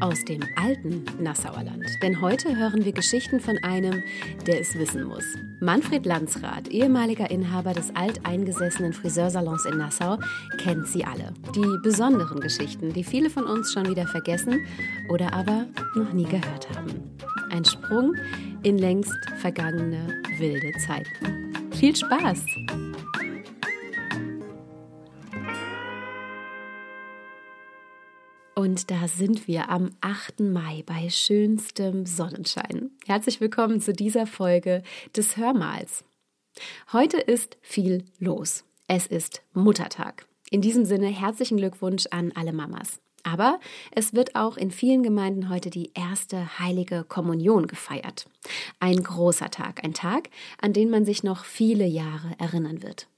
aus dem alten Nassauer Land. Denn heute hören wir Geschichten von einem, der es wissen muss. Manfred Landsrath, ehemaliger Inhaber des alteingesessenen Friseursalons in Nassau, kennt sie alle. Die besonderen Geschichten, die viele von uns schon wieder vergessen oder aber noch nie gehört haben. Ein Sprung in längst vergangene wilde Zeiten. Viel Spaß! Und da sind wir am 8. Mai bei schönstem Sonnenschein. Herzlich willkommen zu dieser Folge des Hörmals. Heute ist viel los. Es ist Muttertag. In diesem Sinne herzlichen Glückwunsch an alle Mamas. Aber es wird auch in vielen Gemeinden heute die erste heilige Kommunion gefeiert. Ein großer Tag, ein Tag, an den man sich noch viele Jahre erinnern wird.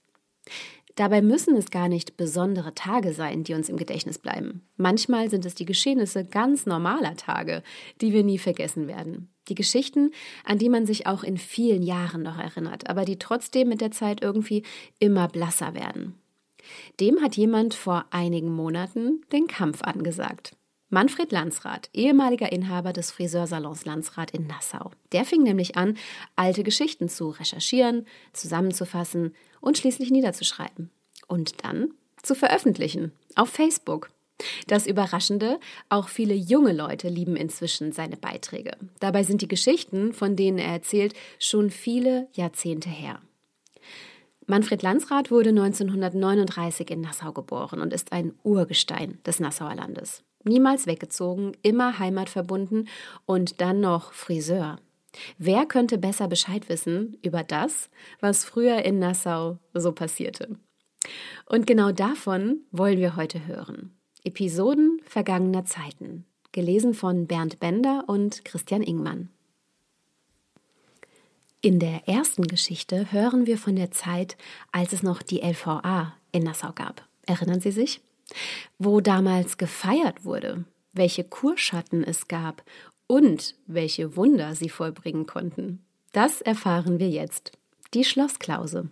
Dabei müssen es gar nicht besondere Tage sein, die uns im Gedächtnis bleiben. Manchmal sind es die Geschehnisse ganz normaler Tage, die wir nie vergessen werden. Die Geschichten, an die man sich auch in vielen Jahren noch erinnert, aber die trotzdem mit der Zeit irgendwie immer blasser werden. Dem hat jemand vor einigen Monaten den Kampf angesagt. Manfred Landsrath, ehemaliger Inhaber des Friseursalons Landsrath in Nassau. Der fing nämlich an, alte Geschichten zu recherchieren, zusammenzufassen und schließlich niederzuschreiben. Und dann zu veröffentlichen auf Facebook. Das Überraschende, auch viele junge Leute lieben inzwischen seine Beiträge. Dabei sind die Geschichten, von denen er erzählt, schon viele Jahrzehnte her. Manfred Landsrath wurde 1939 in Nassau geboren und ist ein Urgestein des Nassauer Landes niemals weggezogen, immer heimatverbunden und dann noch Friseur. Wer könnte besser Bescheid wissen über das, was früher in Nassau so passierte? Und genau davon wollen wir heute hören. Episoden vergangener Zeiten, gelesen von Bernd Bender und Christian Ingmann. In der ersten Geschichte hören wir von der Zeit, als es noch die LVA in Nassau gab. Erinnern Sie sich? Wo damals gefeiert wurde, welche Kurschatten es gab und welche Wunder sie vollbringen konnten. Das erfahren wir jetzt. Die Schlossklause.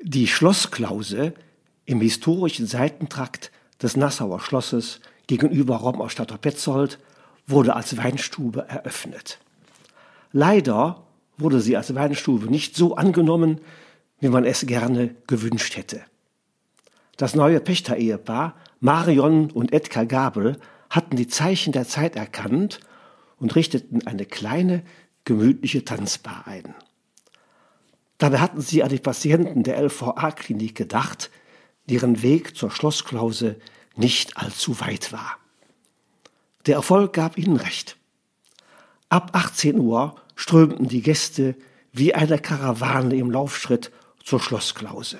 Die Schlossklause im historischen Seitentrakt des Nassauer Schlosses gegenüber Rom aus Petzold wurde als Weinstube eröffnet. Leider wurde sie als Weinstube nicht so angenommen, wie man es gerne gewünscht hätte. Das neue Pächter-Ehepaar, Marion und Edgar Gabel, hatten die Zeichen der Zeit erkannt und richteten eine kleine, gemütliche Tanzbar ein. Dabei hatten sie an die Patienten der LVA-Klinik gedacht, deren Weg zur Schlossklause nicht allzu weit war. Der Erfolg gab ihnen recht. Ab 18 Uhr strömten die Gäste wie eine Karawane im Laufschritt zur Schlossklause.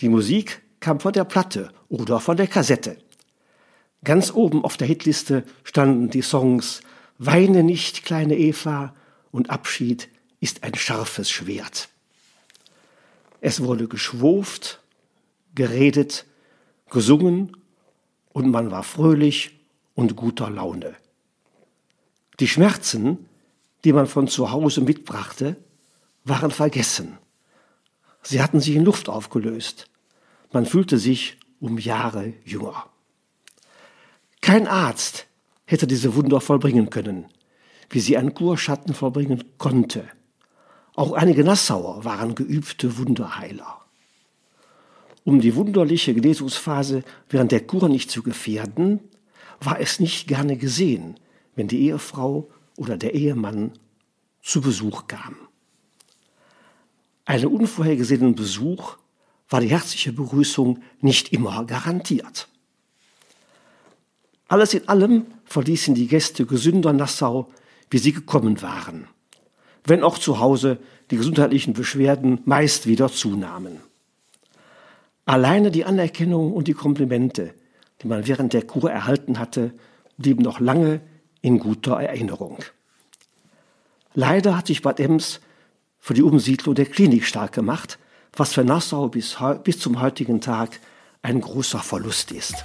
Die Musik kam von der Platte oder von der Kassette. Ganz oben auf der Hitliste standen die Songs Weine nicht, kleine Eva und Abschied ist ein scharfes Schwert. Es wurde geschwurft, geredet, gesungen und man war fröhlich und guter Laune. Die Schmerzen, die man von zu Hause mitbrachte, waren vergessen. Sie hatten sich in Luft aufgelöst. Man fühlte sich um Jahre jünger. Kein Arzt hätte diese Wunder vollbringen können, wie sie ein Kurschatten vollbringen konnte. Auch einige Nassauer waren geübte Wunderheiler. Um die wunderliche Genesungsphase während der Kur nicht zu gefährden, war es nicht gerne gesehen, wenn die Ehefrau oder der Ehemann zu Besuch kam. Einen unvorhergesehenen Besuch war die herzliche Begrüßung nicht immer garantiert. Alles in allem verließen die Gäste gesünder Nassau, wie sie gekommen waren, wenn auch zu Hause die gesundheitlichen Beschwerden meist wieder zunahmen. Alleine die Anerkennung und die Komplimente, die man während der Kur erhalten hatte, blieben noch lange in guter Erinnerung. Leider hat sich Bad Ems für die Umsiedlung der Klinik stark gemacht, was für Nassau bis, bis zum heutigen Tag ein großer Verlust ist.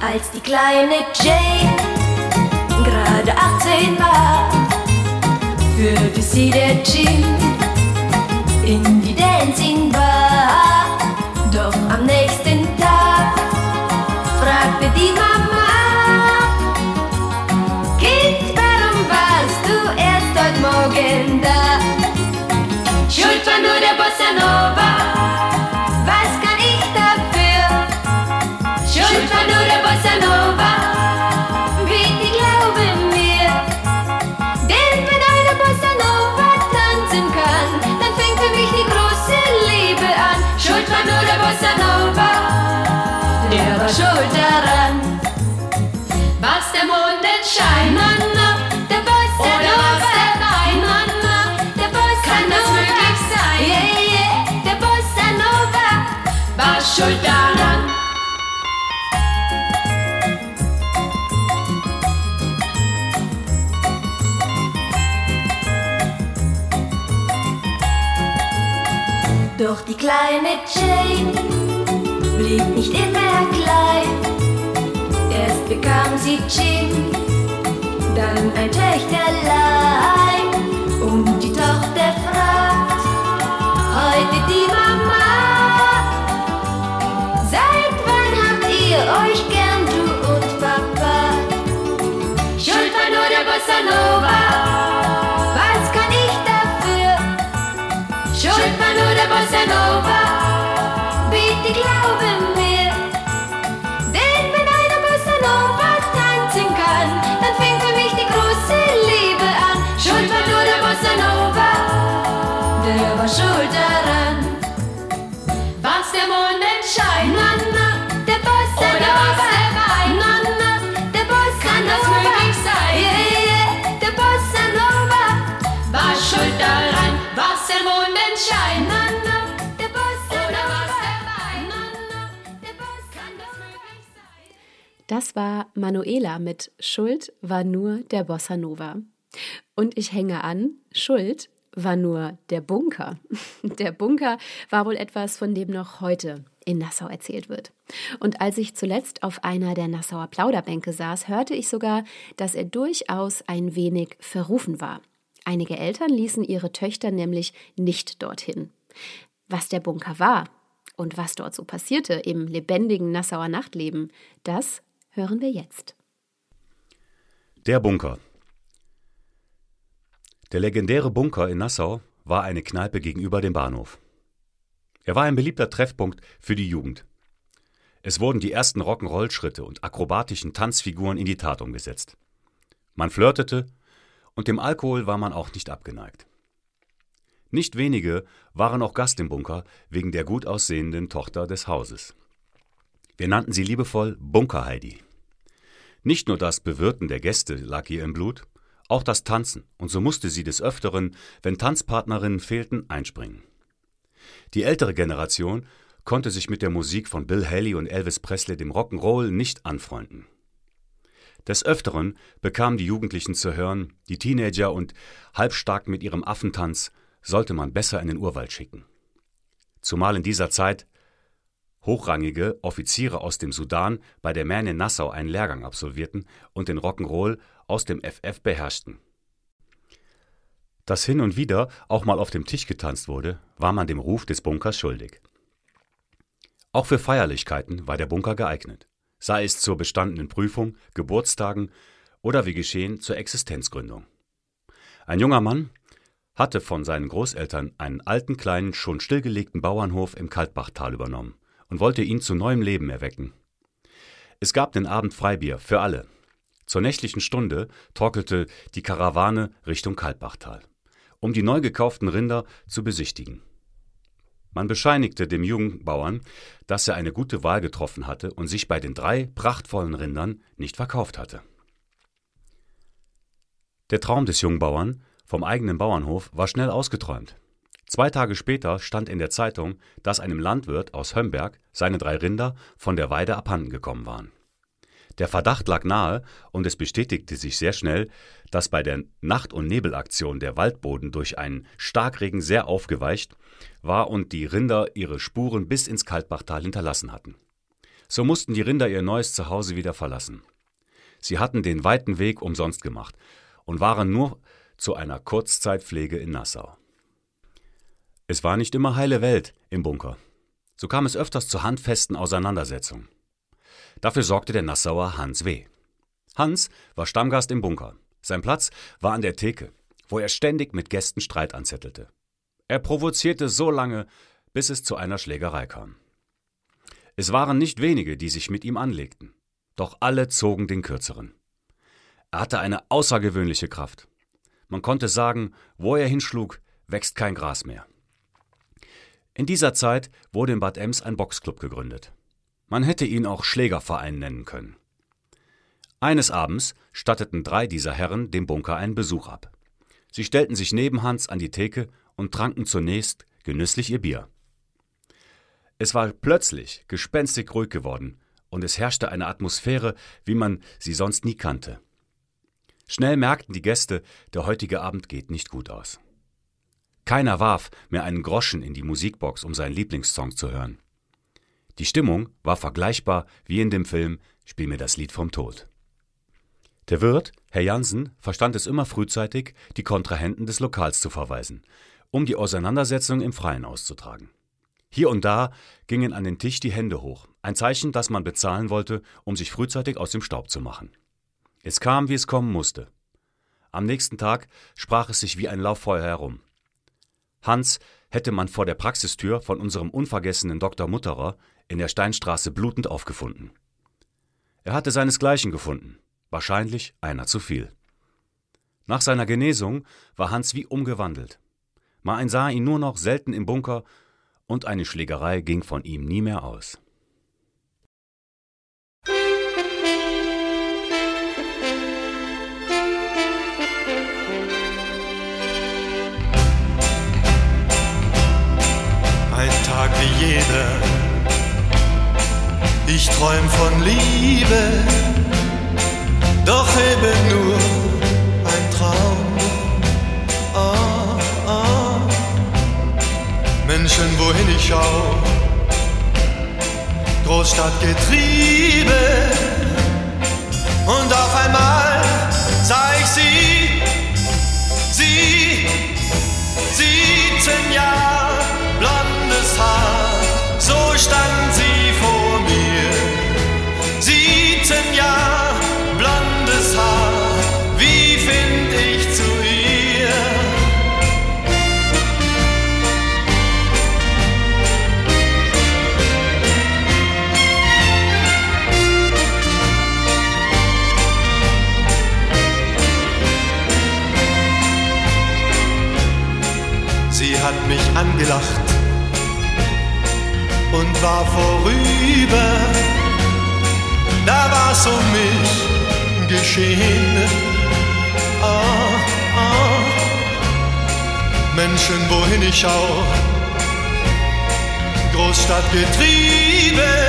Als die kleine Jane gerade 18 war, führte sie der Gin in die Dancing Bar. Doch am nächsten Tag fragte die Mama, War nur der Bossa Nova, was kann ich dafür? Schuld war nur der Bossa Nova, bitte glaube mir. Denn wenn eine Bossa Nova tanzen kann, dann fängt für mich die große Liebe an. Schuld war nur der Bossa Nova, der war schuld daran. Was der Mondenschein, na, schuld daran. Doch die kleine Jane blieb nicht immer klein. Erst bekam sie Jim, dann ein Töchterlein. Und die Tochter fragt heute die Mama: Bossa. Was kann ich dafür? Schuld war nur der Bossa Nova. War Manuela mit Schuld war nur der Bossa Nova. Und ich hänge an, Schuld war nur der Bunker. Der Bunker war wohl etwas, von dem noch heute in Nassau erzählt wird. Und als ich zuletzt auf einer der Nassauer Plauderbänke saß, hörte ich sogar, dass er durchaus ein wenig verrufen war. Einige Eltern ließen ihre Töchter nämlich nicht dorthin. Was der Bunker war und was dort so passierte im lebendigen Nassauer Nachtleben, das hören wir jetzt. Der Bunker. Der legendäre Bunker in Nassau war eine Kneipe gegenüber dem Bahnhof. Er war ein beliebter Treffpunkt für die Jugend. Es wurden die ersten Rock'n'Roll-Schritte und akrobatischen Tanzfiguren in die Tat umgesetzt. Man flirtete und dem Alkohol war man auch nicht abgeneigt. Nicht wenige waren auch Gast im Bunker wegen der gut aussehenden Tochter des Hauses. Wir nannten sie liebevoll Bunker Heidi. Nicht nur das Bewirten der Gäste lag ihr im Blut, auch das Tanzen, und so musste sie des Öfteren, wenn Tanzpartnerinnen fehlten, einspringen. Die ältere Generation konnte sich mit der Musik von Bill Haley und Elvis Presley dem Rock'n'Roll nicht anfreunden. Des Öfteren bekamen die Jugendlichen zu hören, die Teenager und halbstark mit ihrem Affentanz sollte man besser in den Urwald schicken. Zumal in dieser Zeit hochrangige Offiziere aus dem Sudan bei der in Nassau einen Lehrgang absolvierten und den Rock'n'Roll aus dem FF beherrschten. Dass hin und wieder auch mal auf dem Tisch getanzt wurde, war man dem Ruf des Bunkers schuldig. Auch für Feierlichkeiten war der Bunker geeignet, sei es zur bestandenen Prüfung, Geburtstagen oder wie geschehen zur Existenzgründung. Ein junger Mann hatte von seinen Großeltern einen alten kleinen, schon stillgelegten Bauernhof im Kaltbachtal übernommen und wollte ihn zu neuem Leben erwecken. Es gab den Abend Freibier für alle. Zur nächtlichen Stunde torkelte die Karawane Richtung Kaltbachtal, um die neu gekauften Rinder zu besichtigen. Man bescheinigte dem jungen Bauern, dass er eine gute Wahl getroffen hatte und sich bei den drei prachtvollen Rindern nicht verkauft hatte. Der Traum des jungen Bauern vom eigenen Bauernhof war schnell ausgeträumt. Zwei Tage später stand in der Zeitung, dass einem Landwirt aus Hömberg seine drei Rinder von der Weide abhanden gekommen waren. Der Verdacht lag nahe und es bestätigte sich sehr schnell, dass bei der Nacht- und Nebelaktion der Waldboden durch einen Starkregen sehr aufgeweicht war und die Rinder ihre Spuren bis ins Kaltbachtal hinterlassen hatten. So mussten die Rinder ihr neues Zuhause wieder verlassen. Sie hatten den weiten Weg umsonst gemacht und waren nur zu einer Kurzzeitpflege in Nassau. Es war nicht immer heile Welt im Bunker. So kam es öfters zu handfesten Auseinandersetzungen. Dafür sorgte der Nassauer Hans W. Hans war Stammgast im Bunker. Sein Platz war an der Theke, wo er ständig mit Gästen Streit anzettelte. Er provozierte so lange, bis es zu einer Schlägerei kam. Es waren nicht wenige, die sich mit ihm anlegten, doch alle zogen den kürzeren. Er hatte eine außergewöhnliche Kraft. Man konnte sagen, wo er hinschlug, wächst kein Gras mehr. In dieser Zeit wurde in Bad Ems ein Boxclub gegründet. Man hätte ihn auch Schlägerverein nennen können. Eines Abends statteten drei dieser Herren dem Bunker einen Besuch ab. Sie stellten sich neben Hans an die Theke und tranken zunächst genüsslich ihr Bier. Es war plötzlich gespenstig ruhig geworden, und es herrschte eine Atmosphäre, wie man sie sonst nie kannte. Schnell merkten die Gäste, der heutige Abend geht nicht gut aus. Keiner warf mehr einen Groschen in die Musikbox, um seinen Lieblingssong zu hören. Die Stimmung war vergleichbar wie in dem Film Spiel mir das Lied vom Tod. Der Wirt, Herr Jansen, verstand es immer frühzeitig, die Kontrahenten des Lokals zu verweisen, um die Auseinandersetzung im Freien auszutragen. Hier und da gingen an den Tisch die Hände hoch, ein Zeichen, dass man bezahlen wollte, um sich frühzeitig aus dem Staub zu machen. Es kam, wie es kommen musste. Am nächsten Tag sprach es sich wie ein Lauffeuer herum. Hans hätte man vor der Praxistür von unserem unvergessenen Dr. Mutterer in der Steinstraße blutend aufgefunden. Er hatte seinesgleichen gefunden, wahrscheinlich einer zu viel. Nach seiner Genesung war Hans wie umgewandelt. Man sah ihn nur noch selten im Bunker und eine Schlägerei ging von ihm nie mehr aus. Ein Tag wie jeder. Ich träum von Liebe, doch eben nur ein Traum. Ah, ah. Menschen, wohin ich schau, Großstadt getrieben. Und auf einmal sah ich sie, sie, 17 Jahre war vorüber. Da war's um mich geschehen. Ah, ah. Menschen, wohin ich schau, Großstadt getrieben.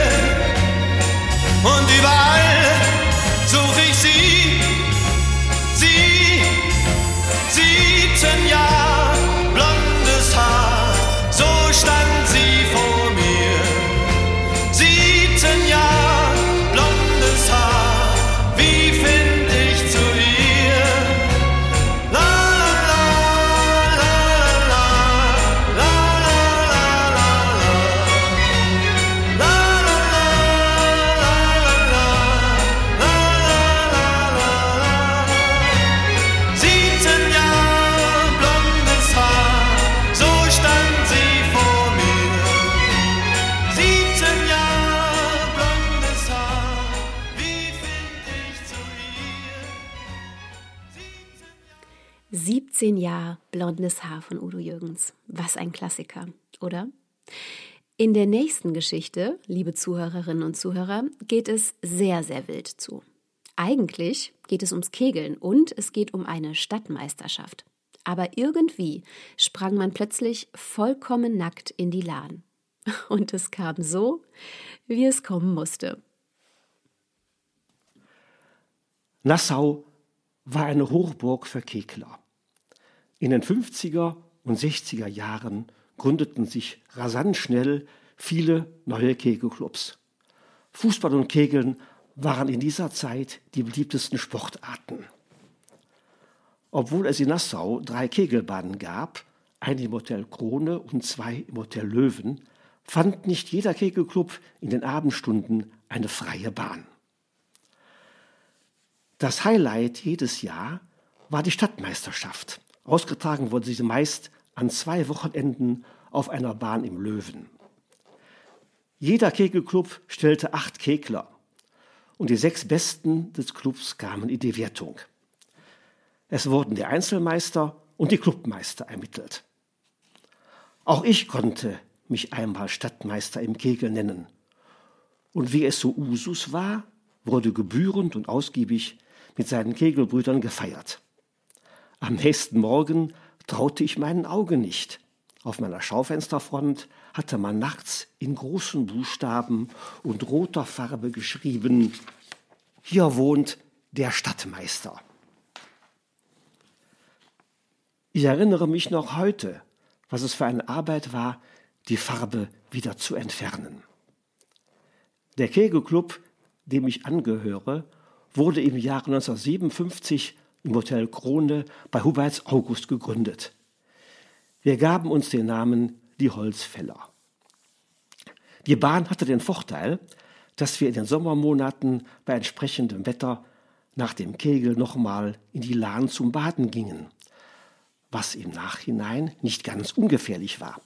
Blondes Haar von Udo Jürgens. Was ein Klassiker, oder? In der nächsten Geschichte, liebe Zuhörerinnen und Zuhörer, geht es sehr, sehr wild zu. Eigentlich geht es ums Kegeln und es geht um eine Stadtmeisterschaft. Aber irgendwie sprang man plötzlich vollkommen nackt in die Lahn. Und es kam so, wie es kommen musste. Nassau war eine Hochburg für Kegler. In den 50er und 60er Jahren gründeten sich rasant schnell viele neue Kegelclubs. Fußball und Kegeln waren in dieser Zeit die beliebtesten Sportarten. Obwohl es in Nassau drei Kegelbahnen gab, eine im Hotel Krone und zwei im Hotel Löwen, fand nicht jeder Kegelclub in den Abendstunden eine freie Bahn. Das Highlight jedes Jahr war die Stadtmeisterschaft. Ausgetragen wurde sie meist an zwei Wochenenden auf einer Bahn im Löwen. Jeder Kegelclub stellte acht Kegler und die sechs Besten des Clubs kamen in die Wertung. Es wurden der Einzelmeister und die Clubmeister ermittelt. Auch ich konnte mich einmal Stadtmeister im Kegel nennen. Und wie es so Usus war, wurde gebührend und ausgiebig mit seinen Kegelbrüdern gefeiert. Am nächsten Morgen traute ich meinen Augen nicht. Auf meiner Schaufensterfront hatte man nachts in großen Buchstaben und roter Farbe geschrieben, hier wohnt der Stadtmeister. Ich erinnere mich noch heute, was es für eine Arbeit war, die Farbe wieder zu entfernen. Der Kegelclub, dem ich angehöre, wurde im Jahre 1957 im Hotel Krone bei Huberts August gegründet. Wir gaben uns den Namen die Holzfäller. Die Bahn hatte den Vorteil, dass wir in den Sommermonaten bei entsprechendem Wetter nach dem Kegel nochmal in die Lahn zum Baden gingen, was im Nachhinein nicht ganz ungefährlich war.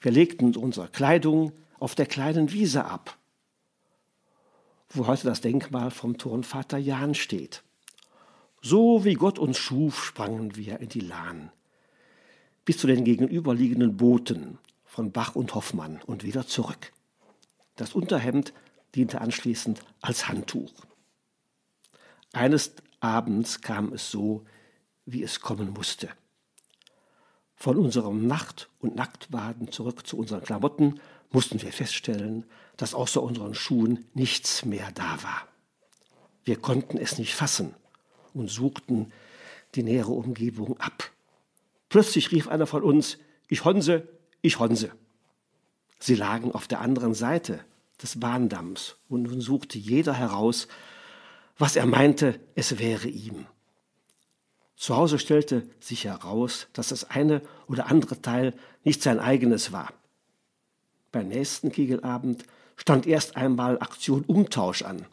Wir legten unsere Kleidung auf der kleinen Wiese ab, wo heute das Denkmal vom Turnvater Jan steht. So wie Gott uns schuf, sprangen wir in die Lahn bis zu den gegenüberliegenden Booten von Bach und Hoffmann und wieder zurück. Das Unterhemd diente anschließend als Handtuch. Eines Abends kam es so, wie es kommen musste. Von unserem Nacht- und Nacktbaden zurück zu unseren Klamotten mussten wir feststellen, dass außer unseren Schuhen nichts mehr da war. Wir konnten es nicht fassen und suchten die nähere Umgebung ab. Plötzlich rief einer von uns, ich honse, ich honse. Sie lagen auf der anderen Seite des Bahndamms und nun suchte jeder heraus, was er meinte, es wäre ihm. Zu Hause stellte sich heraus, dass das eine oder andere Teil nicht sein eigenes war. Beim nächsten Kegelabend stand erst einmal Aktion Umtausch an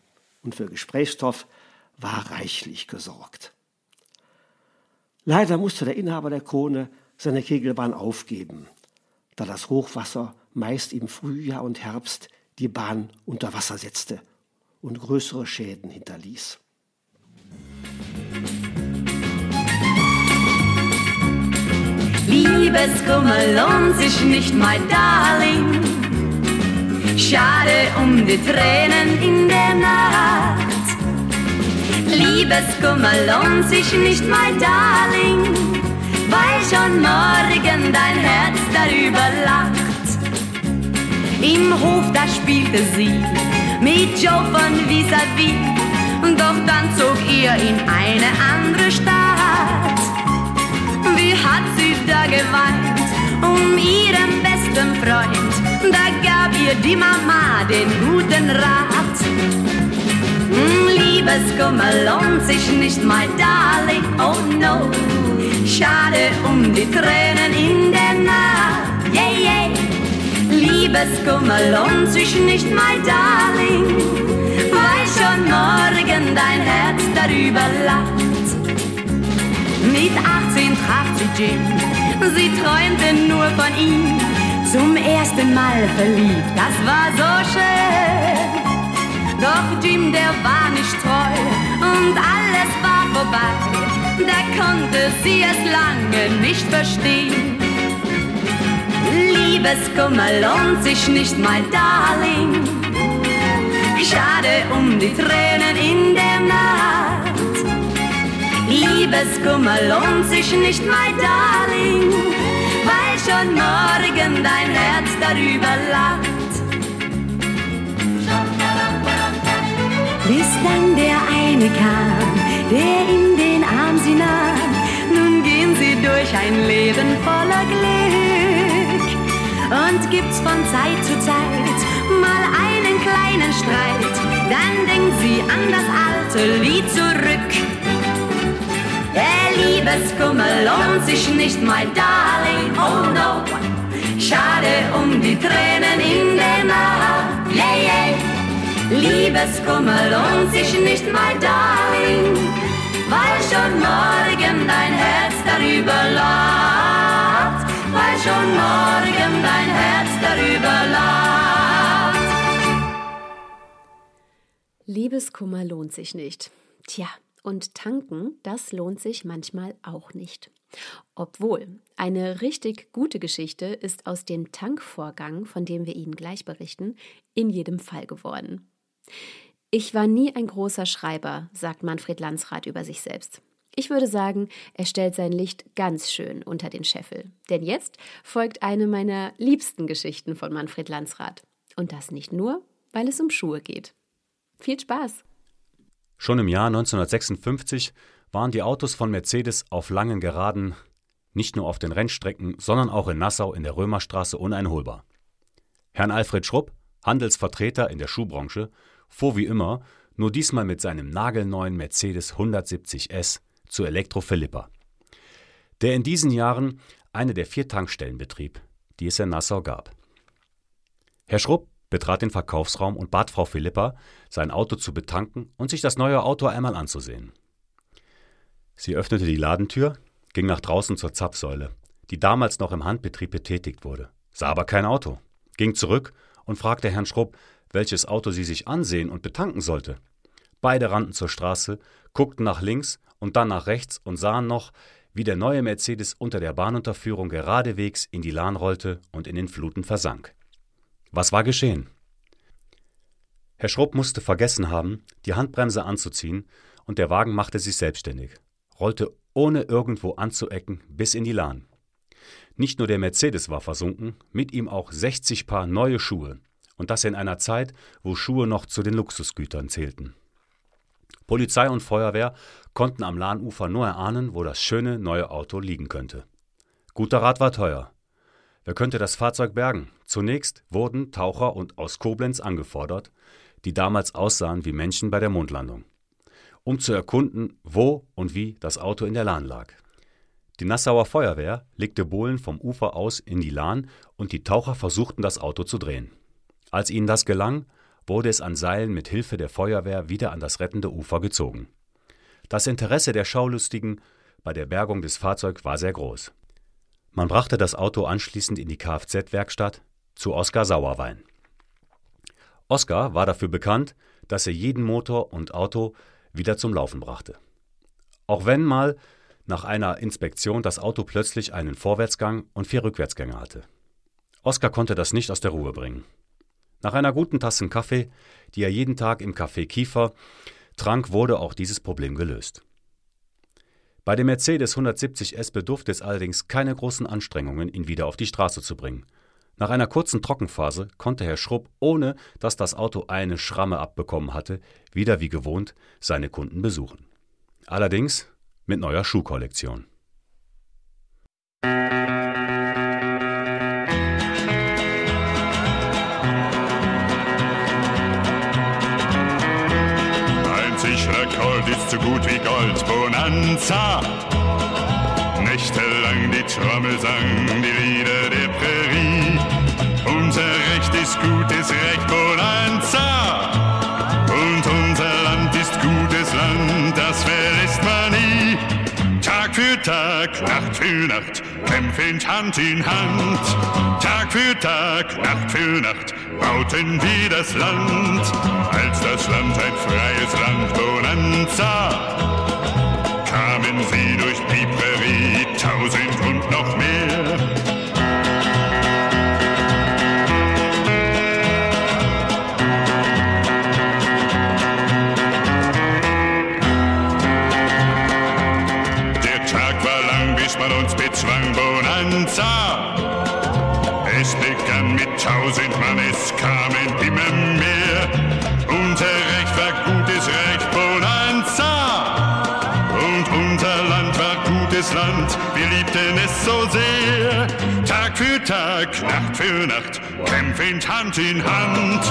und für Gesprächsstoff war reichlich gesorgt. Leider musste der Inhaber der Krone seine Kegelbahn aufgeben, da das Hochwasser meist im Frühjahr und Herbst die Bahn unter Wasser setzte und größere Schäden hinterließ. Liebeskummer lohnt sich nicht, mein Darling. Schade um die Tränen in der Nacht. Liebeskummer lohnt sich nicht, mein Darling, weil schon morgen dein Herz darüber lacht. Im Hof, da spielte sie mit Joe von vis-à-vis, -vis, doch dann zog ihr in eine andere Stadt. Wie hat sie da geweint um ihren besten Freund, da gab ihr die Mama den guten Rat. Liebeskummer lohnt sich nicht, my darling, oh no. Schade um die Tränen in der Nacht, yeah, yeah. Liebeskummer lohnt sich nicht, my darling, weil schon morgen dein Herz darüber lacht. Mit 18 traf sie Jim, sie träumte nur von ihm. Zum ersten Mal verliebt, das war so schön. Doch Jim, der war nicht treu und alles war vorbei. Da konnte sie es lange nicht verstehen. Liebeskummer lohnt sich nicht, mein Darling. Schade um die Tränen in der Nacht. Liebeskummer lohnt sich nicht, mein Darling, weil schon morgen dein Herz darüber lacht. Bis dann der eine kam, der in den Arm sie nahm. Nun gehen sie durch ein Leben voller Glück. Und gibt's von Zeit zu Zeit mal einen kleinen Streit, dann denkt sie an das alte Lied zurück. Der Liebeskummer lohnt sich nicht, my darling, oh no. Schade um die Tränen in der Nacht, yeah, yeah. Liebeskummer lohnt sich nicht, my darling, weil schon morgen dein Herz darüber lacht, weil schon morgen dein Herz darüber lacht. Liebeskummer lohnt sich nicht. Tja, und tanken, das lohnt sich manchmal auch nicht. Obwohl, eine richtig gute Geschichte ist aus dem Tankvorgang, von dem wir Ihnen gleich berichten, in jedem Fall geworden. Ich war nie ein großer Schreiber, sagt Manfred Landsrath über sich selbst. Ich würde sagen, er stellt sein Licht ganz schön unter den Scheffel. Denn jetzt folgt eine meiner liebsten Geschichten von Manfred Landsrath. Und das nicht nur, weil es um Schuhe geht. Viel Spaß! Schon im Jahr 1956 waren die Autos von Mercedes auf langen Geraden, nicht nur auf den Rennstrecken, sondern auch in Nassau in der Römerstraße uneinholbar. Herrn Alfred Schrupp, Handelsvertreter in der Schuhbranche, fuhr wie immer, nur diesmal mit seinem nagelneuen Mercedes 170 S zu Elektro Philippa, der in diesen Jahren eine der vier Tankstellen betrieb, die es in Nassau gab. Herr Schrupp betrat den Verkaufsraum und bat Frau Philippa, sein Auto zu betanken und sich das neue Auto einmal anzusehen. Sie öffnete die Ladentür, ging nach draußen zur Zapfsäule, die damals noch im Handbetrieb betätigt wurde, sah aber kein Auto, ging zurück und fragte Herrn Schrupp, welches Auto sie sich ansehen und betanken sollte. Beide rannten zur Straße, guckten nach links und dann nach rechts und sahen noch, wie der neue Mercedes unter der Bahnunterführung geradewegs in die Lahn rollte und in den Fluten versank. Was war geschehen? Herr Schrupp musste vergessen haben, die Handbremse anzuziehen, und der Wagen machte sich selbstständig, rollte ohne irgendwo anzuecken bis in die Lahn. Nicht nur der Mercedes war versunken, mit ihm auch 60 Paar neue Schuhe, und das in einer Zeit, wo Schuhe noch zu den Luxusgütern zählten. Polizei und Feuerwehr konnten am Lahnufer nur erahnen, wo das schöne neue Auto liegen könnte. Guter Rat war teuer. Wer könnte das Fahrzeug bergen? Zunächst wurden Taucher und aus Koblenz angefordert, die damals aussahen wie Menschen bei der Mondlandung, um zu erkunden, wo und wie das Auto in der Lahn lag. Die Nassauer Feuerwehr legte Bohlen vom Ufer aus in die Lahn und die Taucher versuchten das Auto zu drehen. Als ihnen das gelang, wurde es an Seilen mit Hilfe der Feuerwehr wieder an das rettende Ufer gezogen. Das Interesse der Schaulustigen bei der Bergung des Fahrzeugs war sehr groß. Man brachte das Auto anschließend in die Kfz-Werkstatt zu Oskar Sauerwein. Oskar war dafür bekannt, dass er jeden Motor und Auto wieder zum Laufen brachte. Auch wenn mal nach einer Inspektion das Auto plötzlich einen Vorwärtsgang und vier Rückwärtsgänge hatte. Oskar konnte das nicht aus der Ruhe bringen. Nach einer guten Tasse Kaffee, die er jeden Tag im Café Kiefer trank, wurde auch dieses Problem gelöst. Bei dem Mercedes 170 S bedurfte es allerdings keine großen Anstrengungen, ihn wieder auf die Straße zu bringen. Nach einer kurzen Trockenphase konnte Herr Schrupp, ohne dass das Auto eine Schramme abbekommen hatte, wieder wie gewohnt seine Kunden besuchen. Allerdings mit neuer Schuhkollektion. So gut wie Gold. Bonanza! Nächtelang die Trommel sang, die Lieder der Prärie. Unser Recht ist gutes für Tag, Nacht für Nacht, kämpfend Hand in Hand. Tag für Tag, Nacht für Nacht, bauten wir das Land. Als das Land ein freies Land, Bonanza kamen sie durch die Prärie, tausend und noch mehr. Tag für Tag, Nacht für Nacht, kämpfend Hand in Hand.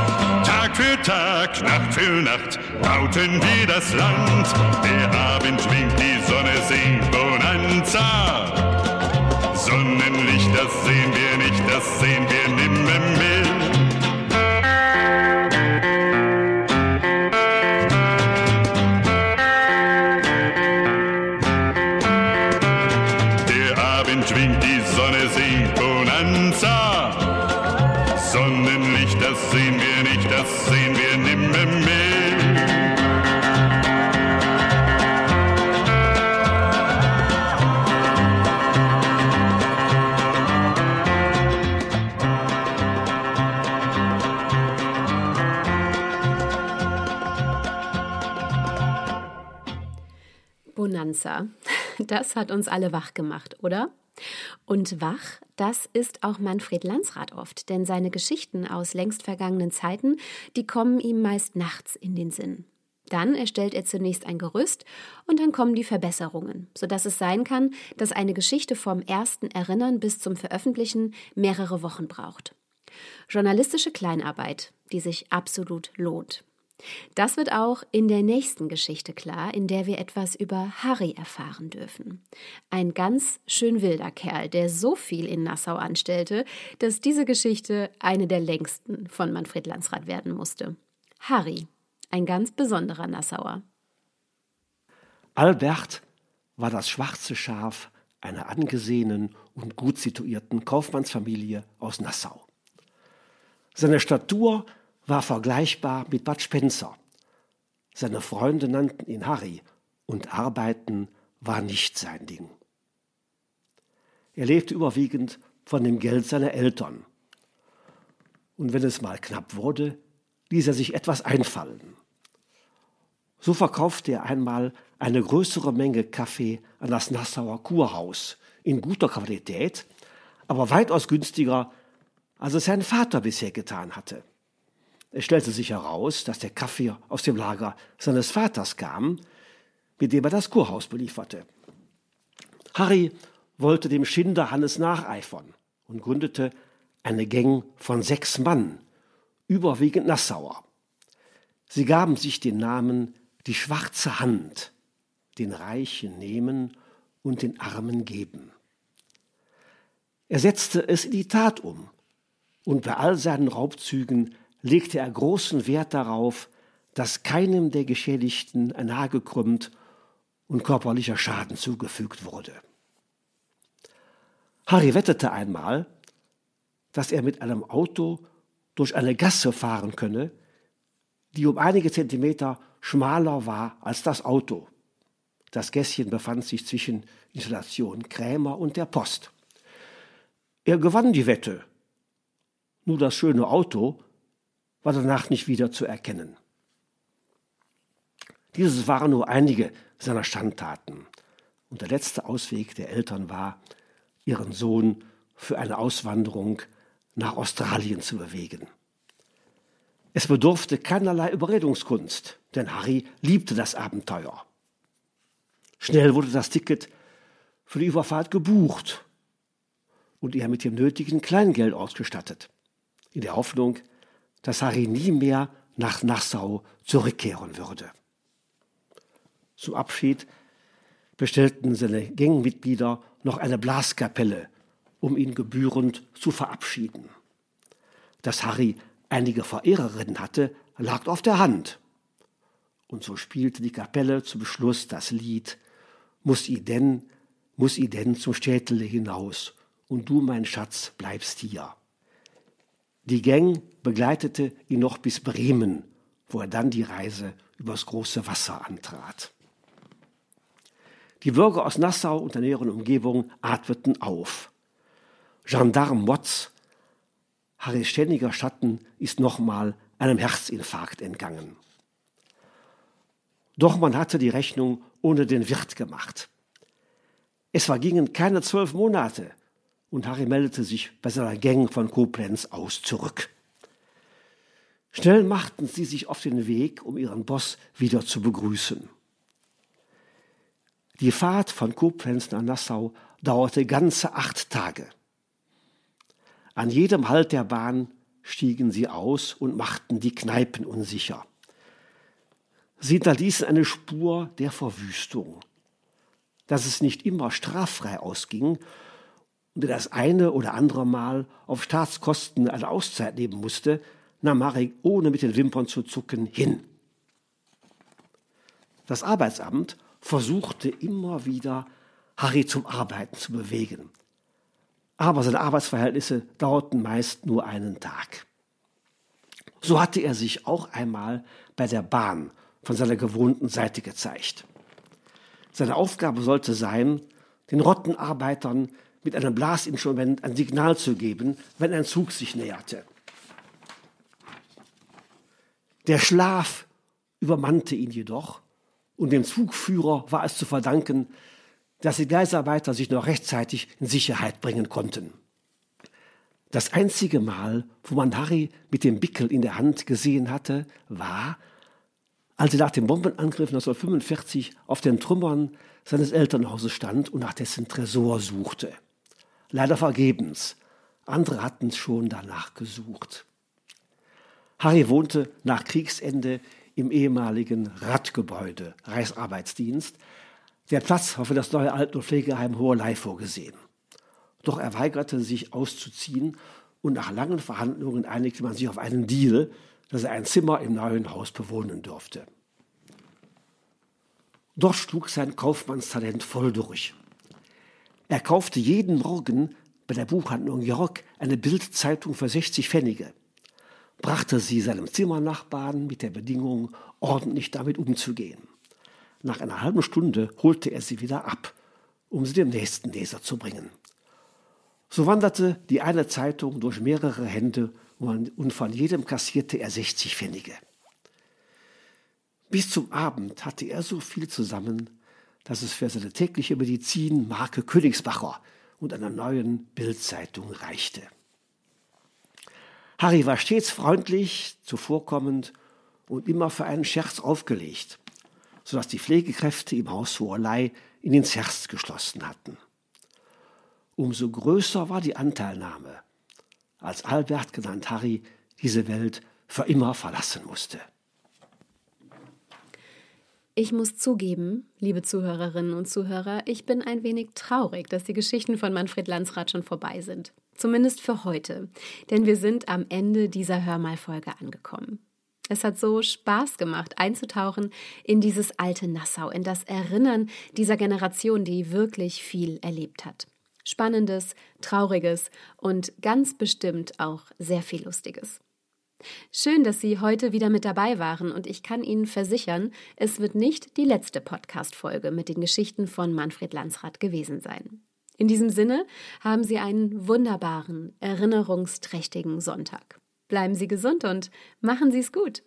Tag für Tag, Nacht für Nacht, bauten wir das Land. Der Abend winkt, die Sonne singt Bonanza. Sonnenlicht, das sehen wir nicht, das sehen wir Das hat uns alle wach gemacht, oder? Und wach, das ist auch Manfred Landsrath oft, denn seine Geschichten aus längst vergangenen Zeiten, die kommen ihm meist nachts in den Sinn. Dann erstellt er zunächst ein Gerüst und dann kommen die Verbesserungen, sodass es sein kann, dass eine Geschichte vom ersten Erinnern bis zum Veröffentlichen mehrere Wochen braucht. Journalistische Kleinarbeit, die sich absolut lohnt. Das wird auch in der nächsten Geschichte klar, in der wir etwas über Harry erfahren dürfen. Ein ganz schön wilder Kerl, der so viel in Nassau anstellte, dass diese Geschichte eine der längsten von Manfred Landsrath werden musste. Harry, ein ganz besonderer Nassauer. Albert war das schwarze Schaf einer angesehenen und gut situierten Kaufmannsfamilie aus Nassau. Seine Statur war vergleichbar mit Bud Spencer. Seine Freunde nannten ihn Harry und Arbeiten war nicht sein Ding. Er lebte überwiegend von dem Geld seiner Eltern. Und wenn es mal knapp wurde, ließ er sich etwas einfallen. So verkaufte er einmal eine größere Menge Kaffee an das Nassauer Kurhaus in guter Qualität, aber weitaus günstiger, als es sein Vater bisher getan hatte. Es stellte sich heraus, dass der Kaffee aus dem Lager seines Vaters kam, mit dem er das Kurhaus belieferte. Harry wollte dem Schinder Hannes nacheifern und gründete eine Gang von sechs Mann, überwiegend Nassauer. Sie gaben sich den Namen die schwarze Hand, den Reichen nehmen und den Armen geben. Er setzte es in die Tat um, und bei all seinen Raubzügen legte er großen Wert darauf, dass keinem der Geschädigten ein Haar gekrümmt und körperlicher Schaden zugefügt wurde. Harry wettete einmal, dass er mit einem Auto durch eine Gasse fahren könne, die um einige Zentimeter schmaler war als das Auto. Das Gässchen befand sich zwischen Installation Krämer und der Post. Er gewann die Wette. Nur das schöne Auto war danach nicht wieder zu erkennen. Dieses waren nur einige seiner Schandtaten. Und der letzte Ausweg der Eltern war, ihren Sohn für eine Auswanderung nach Australien zu bewegen. Es bedurfte keinerlei Überredungskunst, denn Harry liebte das Abenteuer. Schnell wurde das Ticket für die Überfahrt gebucht und er mit dem nötigen Kleingeld ausgestattet, in der Hoffnung, dass Harry nie mehr nach Nassau zurückkehren würde. Zum Abschied bestellten seine Gangmitglieder noch eine Blaskapelle, um ihn gebührend zu verabschieden. Dass Harry einige Verehrerinnen hatte, lag auf der Hand. Und so spielte die Kapelle zum Schluss das Lied Muss i denn, muss i denn zum Städtele hinaus, und du, mein Schatz, bleibst hier. Die Gang begleitete ihn noch bis Bremen, wo er dann die Reise übers große Wasser antrat. Die Bürger aus Nassau und der näheren Umgebung atmeten auf. Gendarm Watts, Harrys ständiger Schatten, ist nochmal einem Herzinfarkt entgangen. Doch man hatte die Rechnung ohne den Wirt gemacht. Es vergingen keine zwölf Monate und Harry meldete sich bei seiner Gang von Koblenz aus zurück. Schnell machten sie sich auf den Weg, um ihren Boss wieder zu begrüßen. Die Fahrt von Koblenz nach Nassau dauerte ganze acht Tage. An jedem Halt der Bahn stiegen sie aus und machten die Kneipen unsicher. Sie hinterließen eine Spur der Verwüstung. Dass es nicht immer straffrei ausging und er das eine oder andere Mal auf Staatskosten eine Auszeit nehmen musste, nahm Marek ohne mit den Wimpern zu zucken hin. Das Arbeitsamt versuchte immer wieder, Harry zum Arbeiten zu bewegen. Aber seine Arbeitsverhältnisse dauerten meist nur einen Tag. So hatte er sich auch einmal bei der Bahn von seiner gewohnten Seite gezeigt. Seine Aufgabe sollte sein, den Rottenarbeitern mit einem Blasinstrument ein Signal zu geben, wenn ein Zug sich näherte. Der Schlaf übermannte ihn jedoch und dem Zugführer war es zu verdanken, dass die Gleisarbeiter sich noch rechtzeitig in Sicherheit bringen konnten. Das einzige Mal, wo man Harry mit dem Bickel in der Hand gesehen hatte, war, als er nach dem Bombenangriff 1945 auf den Trümmern seines Elternhauses stand und nach dessen Tresor suchte. Leider vergebens. Andere hatten schon danach gesucht. Harry wohnte nach Kriegsende im ehemaligen Radgebäude Reichsarbeitsdienst. Der Platz war für das neue Alten- und Pflegeheim Hohelei vorgesehen. Doch er weigerte sich auszuziehen und nach langen Verhandlungen einigte man sich auf einen Deal, dass er ein Zimmer im neuen Haus bewohnen durfte. Dort schlug sein Kaufmannstalent voll durch. Er kaufte jeden Morgen bei der Buchhandlung York eine Bildzeitung für 60 Pfennige brachte sie seinem Zimmernachbarn mit der Bedingung, ordentlich damit umzugehen. Nach einer halben Stunde holte er sie wieder ab, um sie dem nächsten Leser zu bringen. So wanderte die eine Zeitung durch mehrere Hände und von jedem kassierte er 60 Pfennige. Bis zum Abend hatte er so viel zusammen, dass es für seine tägliche Medizin Marke Königsbacher und einer neuen Bildzeitung reichte. Harry war stets freundlich, zuvorkommend und immer für einen Scherz aufgelegt, sodass die Pflegekräfte im Haus Hoherlei ihn ins Herz geschlossen hatten. Umso größer war die Anteilnahme, als Albert, genannt Harry, diese Welt für immer verlassen musste. Ich muss zugeben, liebe Zuhörerinnen und Zuhörer, ich bin ein wenig traurig, dass die Geschichten von Manfred Landsrath schon vorbei sind. Zumindest für heute. Denn wir sind am Ende dieser Hörmalfolge angekommen. Es hat so Spaß gemacht, einzutauchen in dieses alte Nassau, in das Erinnern dieser Generation, die wirklich viel erlebt hat. Spannendes, Trauriges und ganz bestimmt auch sehr viel Lustiges. Schön, dass Sie heute wieder mit dabei waren und ich kann Ihnen versichern, es wird nicht die letzte Podcast-Folge mit den Geschichten von Manfred Landsrath gewesen sein. In diesem Sinne haben Sie einen wunderbaren, erinnerungsträchtigen Sonntag. Bleiben Sie gesund und machen Sie es gut.